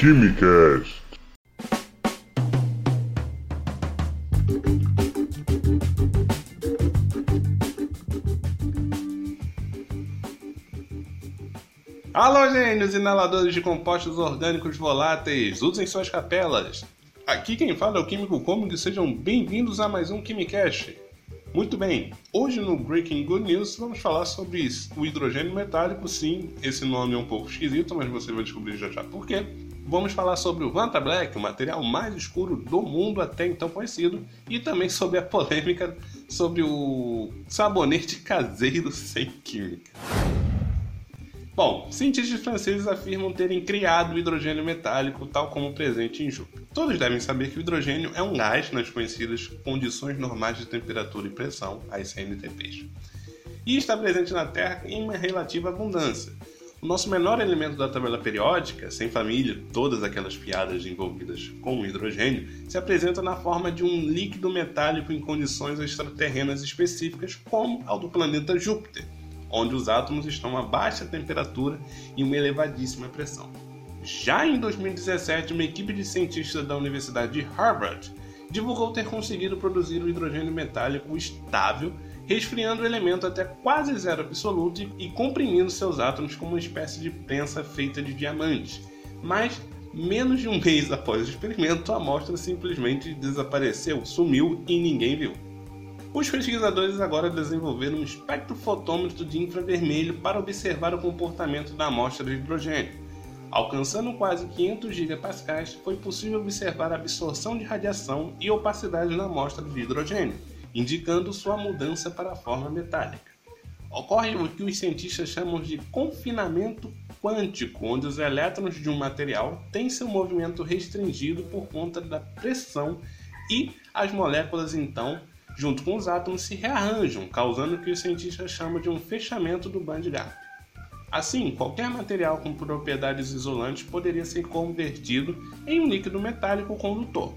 Quimicast. Alô, gênios inaladores de compostos orgânicos voláteis, usem suas capelas. Aqui quem fala é o Químico Cômico e sejam bem-vindos a mais um Quimicast. Muito bem, hoje no Breaking Good News vamos falar sobre o hidrogênio metálico. Sim, esse nome é um pouco esquisito, mas você vai descobrir já já por quê. Vamos falar sobre o Vanta Black, o material mais escuro do mundo até então conhecido, e também sobre a polêmica sobre o sabonete caseiro sem química. Bom, cientistas franceses afirmam terem criado o hidrogênio metálico tal como presente em Júpiter. Todos devem saber que o hidrogênio é um gás nas conhecidas condições normais de temperatura e pressão, as CNTPs, e está presente na Terra em uma relativa abundância. O nosso menor elemento da tabela periódica, sem família, todas aquelas piadas envolvidas com o hidrogênio, se apresenta na forma de um líquido metálico em condições extraterrenas específicas, como ao do planeta Júpiter onde os átomos estão a baixa temperatura e uma elevadíssima pressão. Já em 2017, uma equipe de cientistas da Universidade de Harvard divulgou ter conseguido produzir o hidrogênio metálico estável, resfriando o elemento até quase zero absoluto e comprimindo seus átomos como uma espécie de prensa feita de diamante. Mas, menos de um mês após o experimento, a amostra simplesmente desapareceu, sumiu e ninguém viu. Os pesquisadores agora desenvolveram um espectrofotômetro de infravermelho para observar o comportamento da amostra de hidrogênio. Alcançando quase 500 gigapascais, foi possível observar a absorção de radiação e opacidade na amostra de hidrogênio, indicando sua mudança para a forma metálica. Ocorre o que os cientistas chamam de confinamento quântico, onde os elétrons de um material têm seu movimento restringido por conta da pressão e as moléculas então junto com os átomos, se rearranjam, causando o que os cientistas chamam de um fechamento do band gap. Assim, qualquer material com propriedades isolantes poderia ser convertido em um líquido metálico condutor.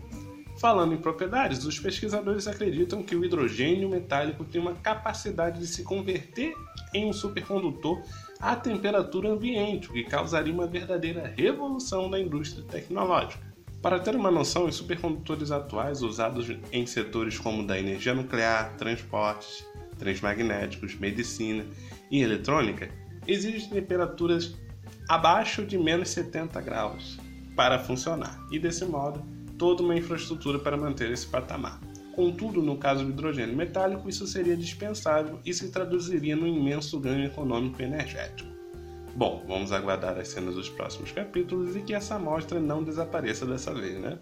Falando em propriedades, os pesquisadores acreditam que o hidrogênio metálico tem uma capacidade de se converter em um supercondutor à temperatura ambiente, o que causaria uma verdadeira revolução na indústria tecnológica. Para ter uma noção, os supercondutores atuais usados em setores como da energia nuclear, transportes, transmagnéticos, medicina e eletrônica exigem temperaturas abaixo de menos 70 graus para funcionar, e desse modo, toda uma infraestrutura para manter esse patamar. Contudo, no caso do hidrogênio metálico, isso seria dispensável e se traduziria num imenso ganho econômico e energético. Bom, vamos aguardar as cenas dos próximos capítulos e que essa amostra não desapareça dessa vez, né?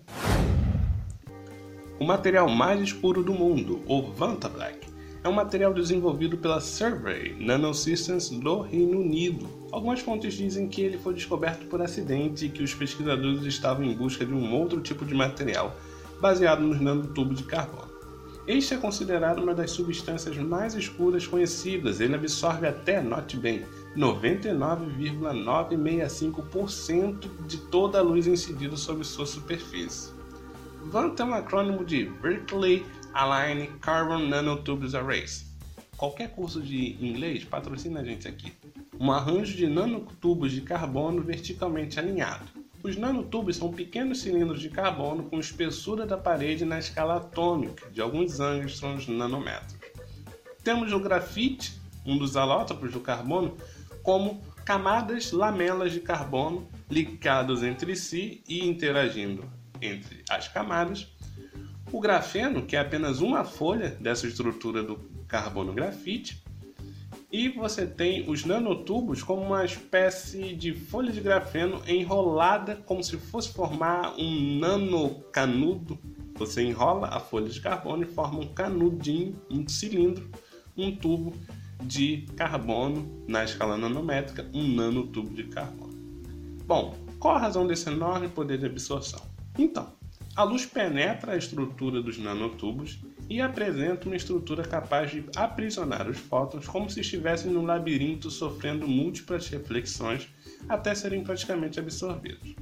O material mais escuro do mundo, o Vanta Black, é um material desenvolvido pela Survey Nanosystems do Reino Unido. Algumas fontes dizem que ele foi descoberto por acidente e que os pesquisadores estavam em busca de um outro tipo de material baseado nos nanotubos de carbono. Este é considerado uma das substâncias mais escuras conhecidas. Ele absorve até, note bem, 99,965% de toda a luz incidida sobre sua superfície. VANT é um acrônimo de Vertically Align Carbon Nanotubes Arrays. Qualquer curso de inglês patrocina a gente aqui. Um arranjo de nanotubos de carbono verticalmente alinhado. Os nanotubos são pequenos cilindros de carbono com espessura da parede na escala atômica, de alguns angstroms nanômetros. Temos o grafite, um dos alótopos do carbono, como camadas lamelas de carbono ligados entre si e interagindo entre as camadas. O grafeno, que é apenas uma folha dessa estrutura do carbono grafite, e você tem os nanotubos como uma espécie de folha de grafeno enrolada como se fosse formar um nanocanudo. Você enrola a folha de carbono e forma um canudinho, um cilindro, um tubo de carbono na escala nanométrica, um nanotubo de carbono. Bom, qual a razão desse enorme poder de absorção? Então, a luz penetra a estrutura dos nanotubos e apresenta uma estrutura capaz de aprisionar os fótons como se estivessem num labirinto sofrendo múltiplas reflexões até serem praticamente absorvidos.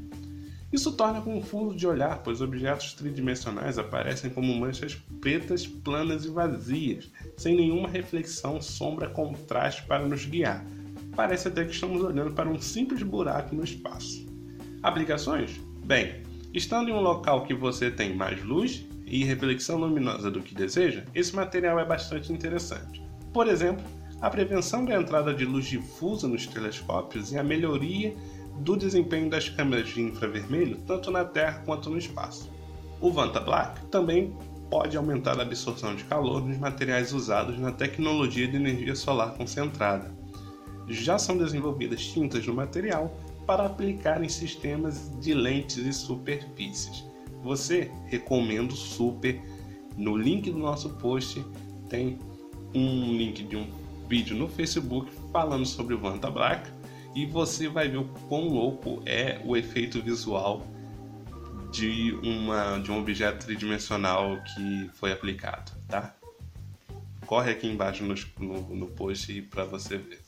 Isso torna confuso de olhar, pois objetos tridimensionais aparecem como manchas pretas, planas e vazias, sem nenhuma reflexão, sombra, contraste para nos guiar. Parece até que estamos olhando para um simples buraco no espaço. Aplicações? Bem, estando em um local que você tem mais luz e reflexão luminosa do que deseja, esse material é bastante interessante. Por exemplo, a prevenção da entrada de luz difusa nos telescópios e a melhoria do desempenho das câmeras de infravermelho tanto na Terra quanto no espaço. O Vanta Black também pode aumentar a absorção de calor nos materiais usados na tecnologia de energia solar concentrada. Já são desenvolvidas tintas no material para aplicar em sistemas de lentes e superfícies. Você recomendo super. No link do nosso post tem um link de um vídeo no Facebook falando sobre o Vanta Black e você vai ver o quão louco é o efeito visual de, uma, de um objeto tridimensional que foi aplicado, tá? Corre aqui embaixo no, no, no post para você ver.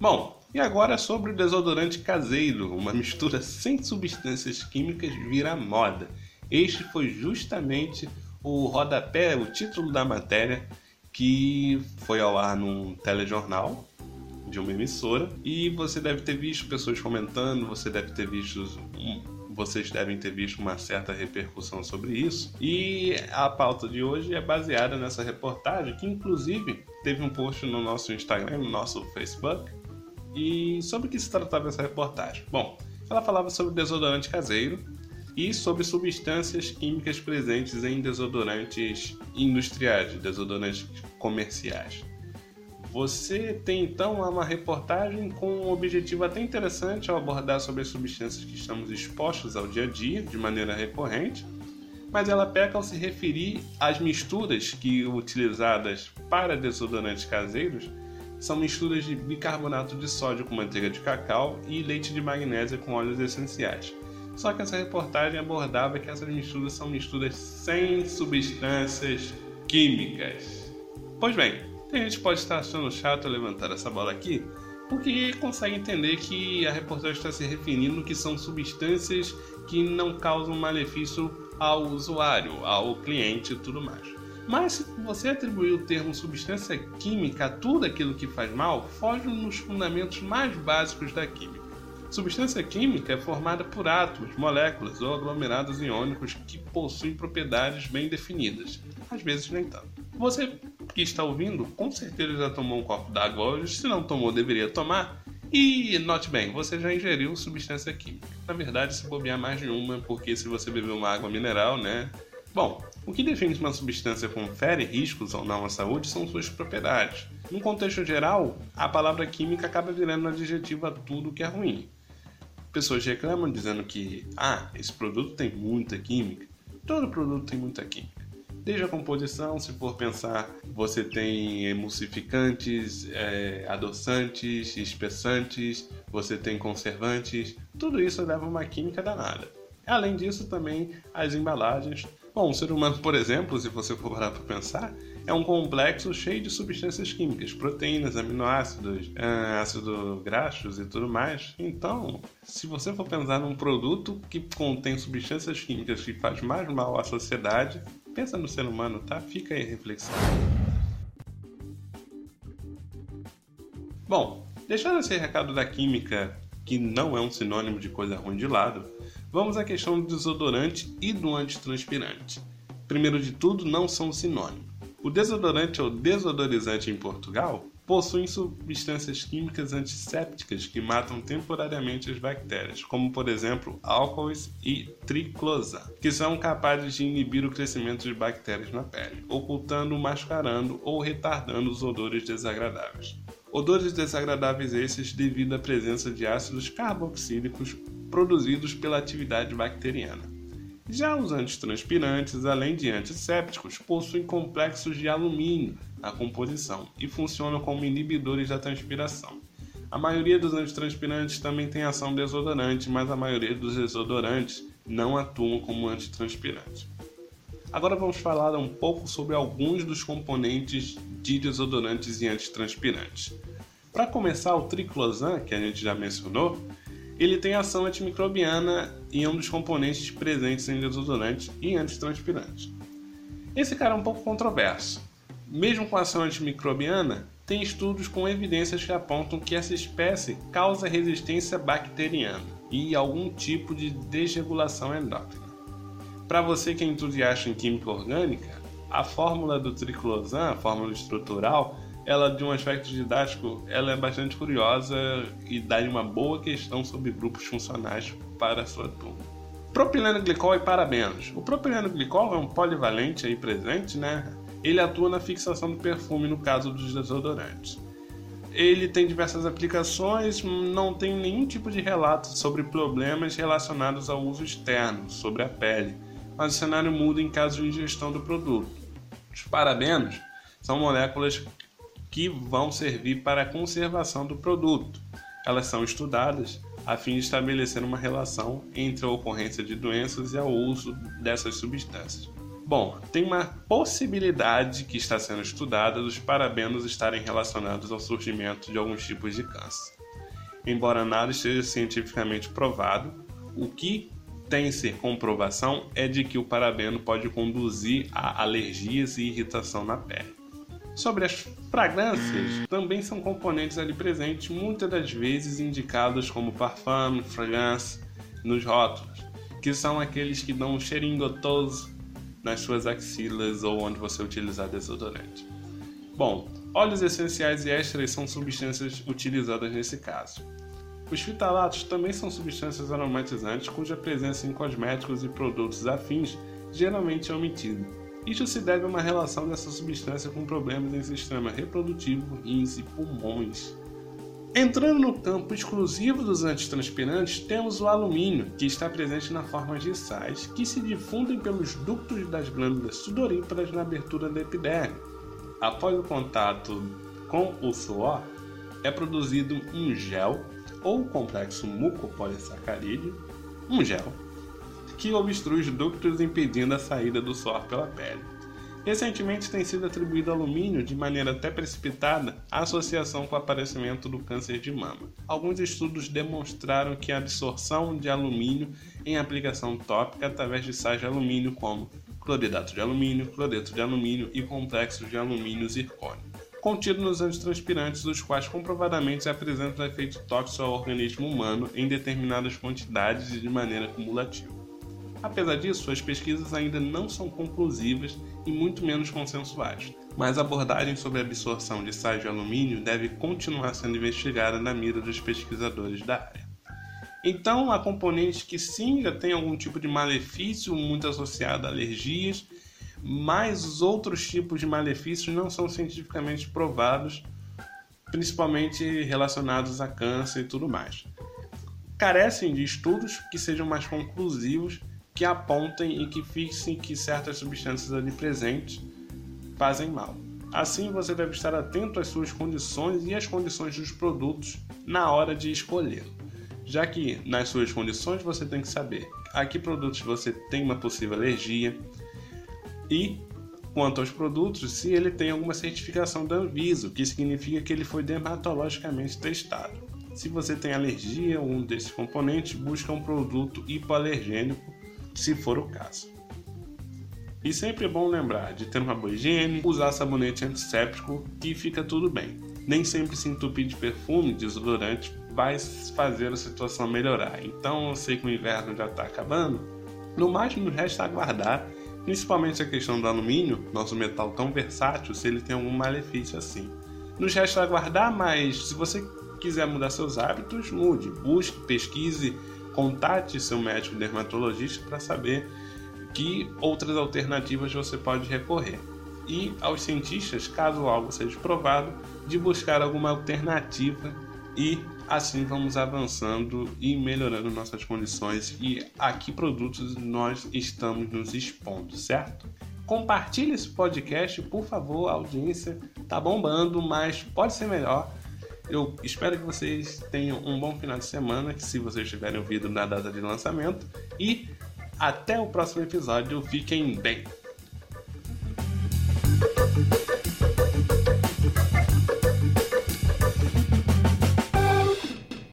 Bom, e agora sobre o desodorante caseiro, uma mistura sem substâncias químicas vira moda. Este foi justamente o rodapé, o título da matéria que foi ao ar num telejornal de uma emissora e você deve ter visto pessoas comentando, você deve ter visto vocês devem ter visto uma certa repercussão sobre isso. E a pauta de hoje é baseada nessa reportagem, que inclusive teve um post no nosso Instagram, no nosso Facebook. E sobre o que se tratava essa reportagem? Bom, ela falava sobre desodorante caseiro e sobre substâncias químicas presentes em desodorantes industriais, desodorantes comerciais. Você tem então uma reportagem com um objetivo até interessante ao abordar sobre as substâncias que estamos expostos ao dia a dia de maneira recorrente, mas ela peca ao se referir às misturas que utilizadas para desodorantes caseiros são misturas de bicarbonato de sódio com manteiga de cacau e leite de magnésia com óleos essenciais. Só que essa reportagem abordava que essas misturas são misturas sem substâncias químicas. Pois bem, a gente pode estar achando chato levantar essa bola aqui, porque consegue entender que a reportagem está se referindo que são substâncias que não causam malefício ao usuário, ao cliente e tudo mais. Mas se você atribuir o termo substância química a tudo aquilo que faz mal, foge nos fundamentos mais básicos da química. Substância química é formada por átomos, moléculas ou aglomerados iônicos que possuem propriedades bem definidas, às vezes nem tanto. Você que está ouvindo, com certeza já tomou um copo d'água hoje, se não tomou, deveria tomar. E note bem, você já ingeriu substância química. Na verdade, se bobear mais de uma, porque se você beber uma água mineral, né? Bom, o que define se uma substância confere riscos ou não à saúde são suas propriedades. No contexto geral, a palavra química acaba virando adjetivo a tudo que é ruim. Pessoas reclamam dizendo que, ah, esse produto tem muita química. Todo produto tem muita química. Desde a composição, se for pensar, você tem emulsificantes, é, adoçantes, espessantes, você tem conservantes, tudo isso leva uma química danada. Além disso, também as embalagens. Bom, o ser humano, por exemplo, se você for parar para pensar, é um complexo cheio de substâncias químicas, proteínas, aminoácidos, é, ácidos graxos e tudo mais. Então, se você for pensar num produto que contém substâncias químicas que faz mais mal à sociedade, Pensa no ser humano, tá? Fica aí a reflexão. Bom, deixando esse recado da química, que não é um sinônimo de coisa ruim de lado, vamos à questão do desodorante e do antitranspirante. Primeiro de tudo, não são sinônimos. O desodorante ou desodorizante em Portugal possuem substâncias químicas antissépticas que matam temporariamente as bactérias, como por exemplo álcoois e triclosan, que são capazes de inibir o crescimento de bactérias na pele, ocultando, mascarando ou retardando os odores desagradáveis. Odores desagradáveis esses devido à presença de ácidos carboxílicos produzidos pela atividade bacteriana. Já os antitranspirantes, além de antissépticos, possuem complexos de alumínio na composição e funcionam como inibidores da transpiração. A maioria dos antitranspirantes também tem ação desodorante, mas a maioria dos desodorantes não atuam como antitranspirante. Agora vamos falar um pouco sobre alguns dos componentes de desodorantes e antitranspirantes. Para começar, o triclosan, que a gente já mencionou, ele tem ação antimicrobiana e é um dos componentes presentes em desodorantes e antitranspirantes. Esse cara é um pouco controverso. Mesmo com ação antimicrobiana, tem estudos com evidências que apontam que essa espécie causa resistência bacteriana. e algum tipo de desregulação endócrina. Para você que é entusiasta em química orgânica, a fórmula do triclosan, a fórmula estrutural, ela de um aspecto didático, ela é bastante curiosa e dá uma boa questão sobre grupos funcionais para a sua turma. Propileno glicol e parabenos. O propileno glicol é um polivalente aí presente, né? Ele atua na fixação do perfume no caso dos desodorantes. Ele tem diversas aplicações, não tem nenhum tipo de relato sobre problemas relacionados ao uso externo, sobre a pele, mas o cenário muda em caso de ingestão do produto. Os parabenos são moléculas que vão servir para a conservação do produto. Elas são estudadas a fim de estabelecer uma relação entre a ocorrência de doenças e o uso dessas substâncias. Bom, tem uma possibilidade que está sendo estudada dos parabenos estarem relacionados ao surgimento de alguns tipos de câncer. Embora nada esteja cientificamente provado, o que tem-se comprovação é de que o parabeno pode conduzir a alergias e irritação na pele. Sobre as fragrâncias, também são componentes ali presentes, muitas das vezes indicados como parfum, fragrância nos rótulos, que são aqueles que dão um cheirinho gostoso nas suas axilas ou onde você utilizar desodorante. Bom, óleos essenciais e ésteres são substâncias utilizadas nesse caso. Os fitalatos também são substâncias aromatizantes cuja presença em cosméticos e produtos afins geralmente é omitida. Isso se deve a uma relação dessa substância com problemas em sistema reprodutivo, rins e pulmões. Entrando no campo exclusivo dos antitranspirantes, temos o alumínio, que está presente na forma de sais que se difundem pelos ductos das glândulas sudoríparas na abertura da epiderme. Após o contato com o suor, é produzido um gel ou complexo mucopolissacarídeo, um gel, que obstrui os ductos impedindo a saída do suor pela pele. Recentemente tem sido atribuído alumínio, de maneira até precipitada, à associação com o aparecimento do câncer de mama. Alguns estudos demonstraram que a absorção de alumínio em aplicação tópica através de sais de alumínio como cloridato de alumínio, cloreto de alumínio e complexos de alumínio zircônio, contido nos antitranspirantes, os quais comprovadamente apresentam efeito tóxico ao organismo humano em determinadas quantidades e de maneira cumulativa. Apesar disso, as pesquisas ainda não são conclusivas e muito menos consensuais, mas a abordagem sobre a absorção de sais de alumínio deve continuar sendo investigada na mira dos pesquisadores da área. Então, há componentes que sim já têm algum tipo de malefício muito associado a alergias, mas os outros tipos de malefícios não são cientificamente provados, principalmente relacionados a câncer e tudo mais. Carecem de estudos que sejam mais conclusivos que apontem e que fixem que certas substâncias ali presentes fazem mal. Assim, você deve estar atento às suas condições e às condições dos produtos na hora de escolher, já que nas suas condições você tem que saber a que produtos você tem uma possível alergia e quanto aos produtos, se ele tem alguma certificação da Anvisa, que significa que ele foi dermatologicamente testado. Se você tem alergia a um desses componentes, busca um produto hipoalergênico se for o caso. E sempre é bom lembrar de ter uma boa higiene, usar sabonete antisséptico que fica tudo bem. Nem sempre se entupir de perfume, desodorante, vai fazer a situação melhorar. Então eu sei que o inverno já está acabando. No mais, nos resta aguardar, principalmente a questão do alumínio, nosso metal tão versátil, se ele tem algum malefício assim. Nos resta aguardar, mas se você quiser mudar seus hábitos, mude, busque, pesquise contate seu médico dermatologista para saber que outras alternativas você pode recorrer. E aos cientistas, caso algo seja provado, de buscar alguma alternativa e assim vamos avançando e melhorando nossas condições e a que produtos nós estamos nos expondo, certo? Compartilhe esse podcast, por favor, a audiência tá bombando, mas pode ser melhor. Eu espero que vocês tenham um bom final de semana, que se vocês tiverem ouvido na data de lançamento. E até o próximo episódio. Fiquem bem!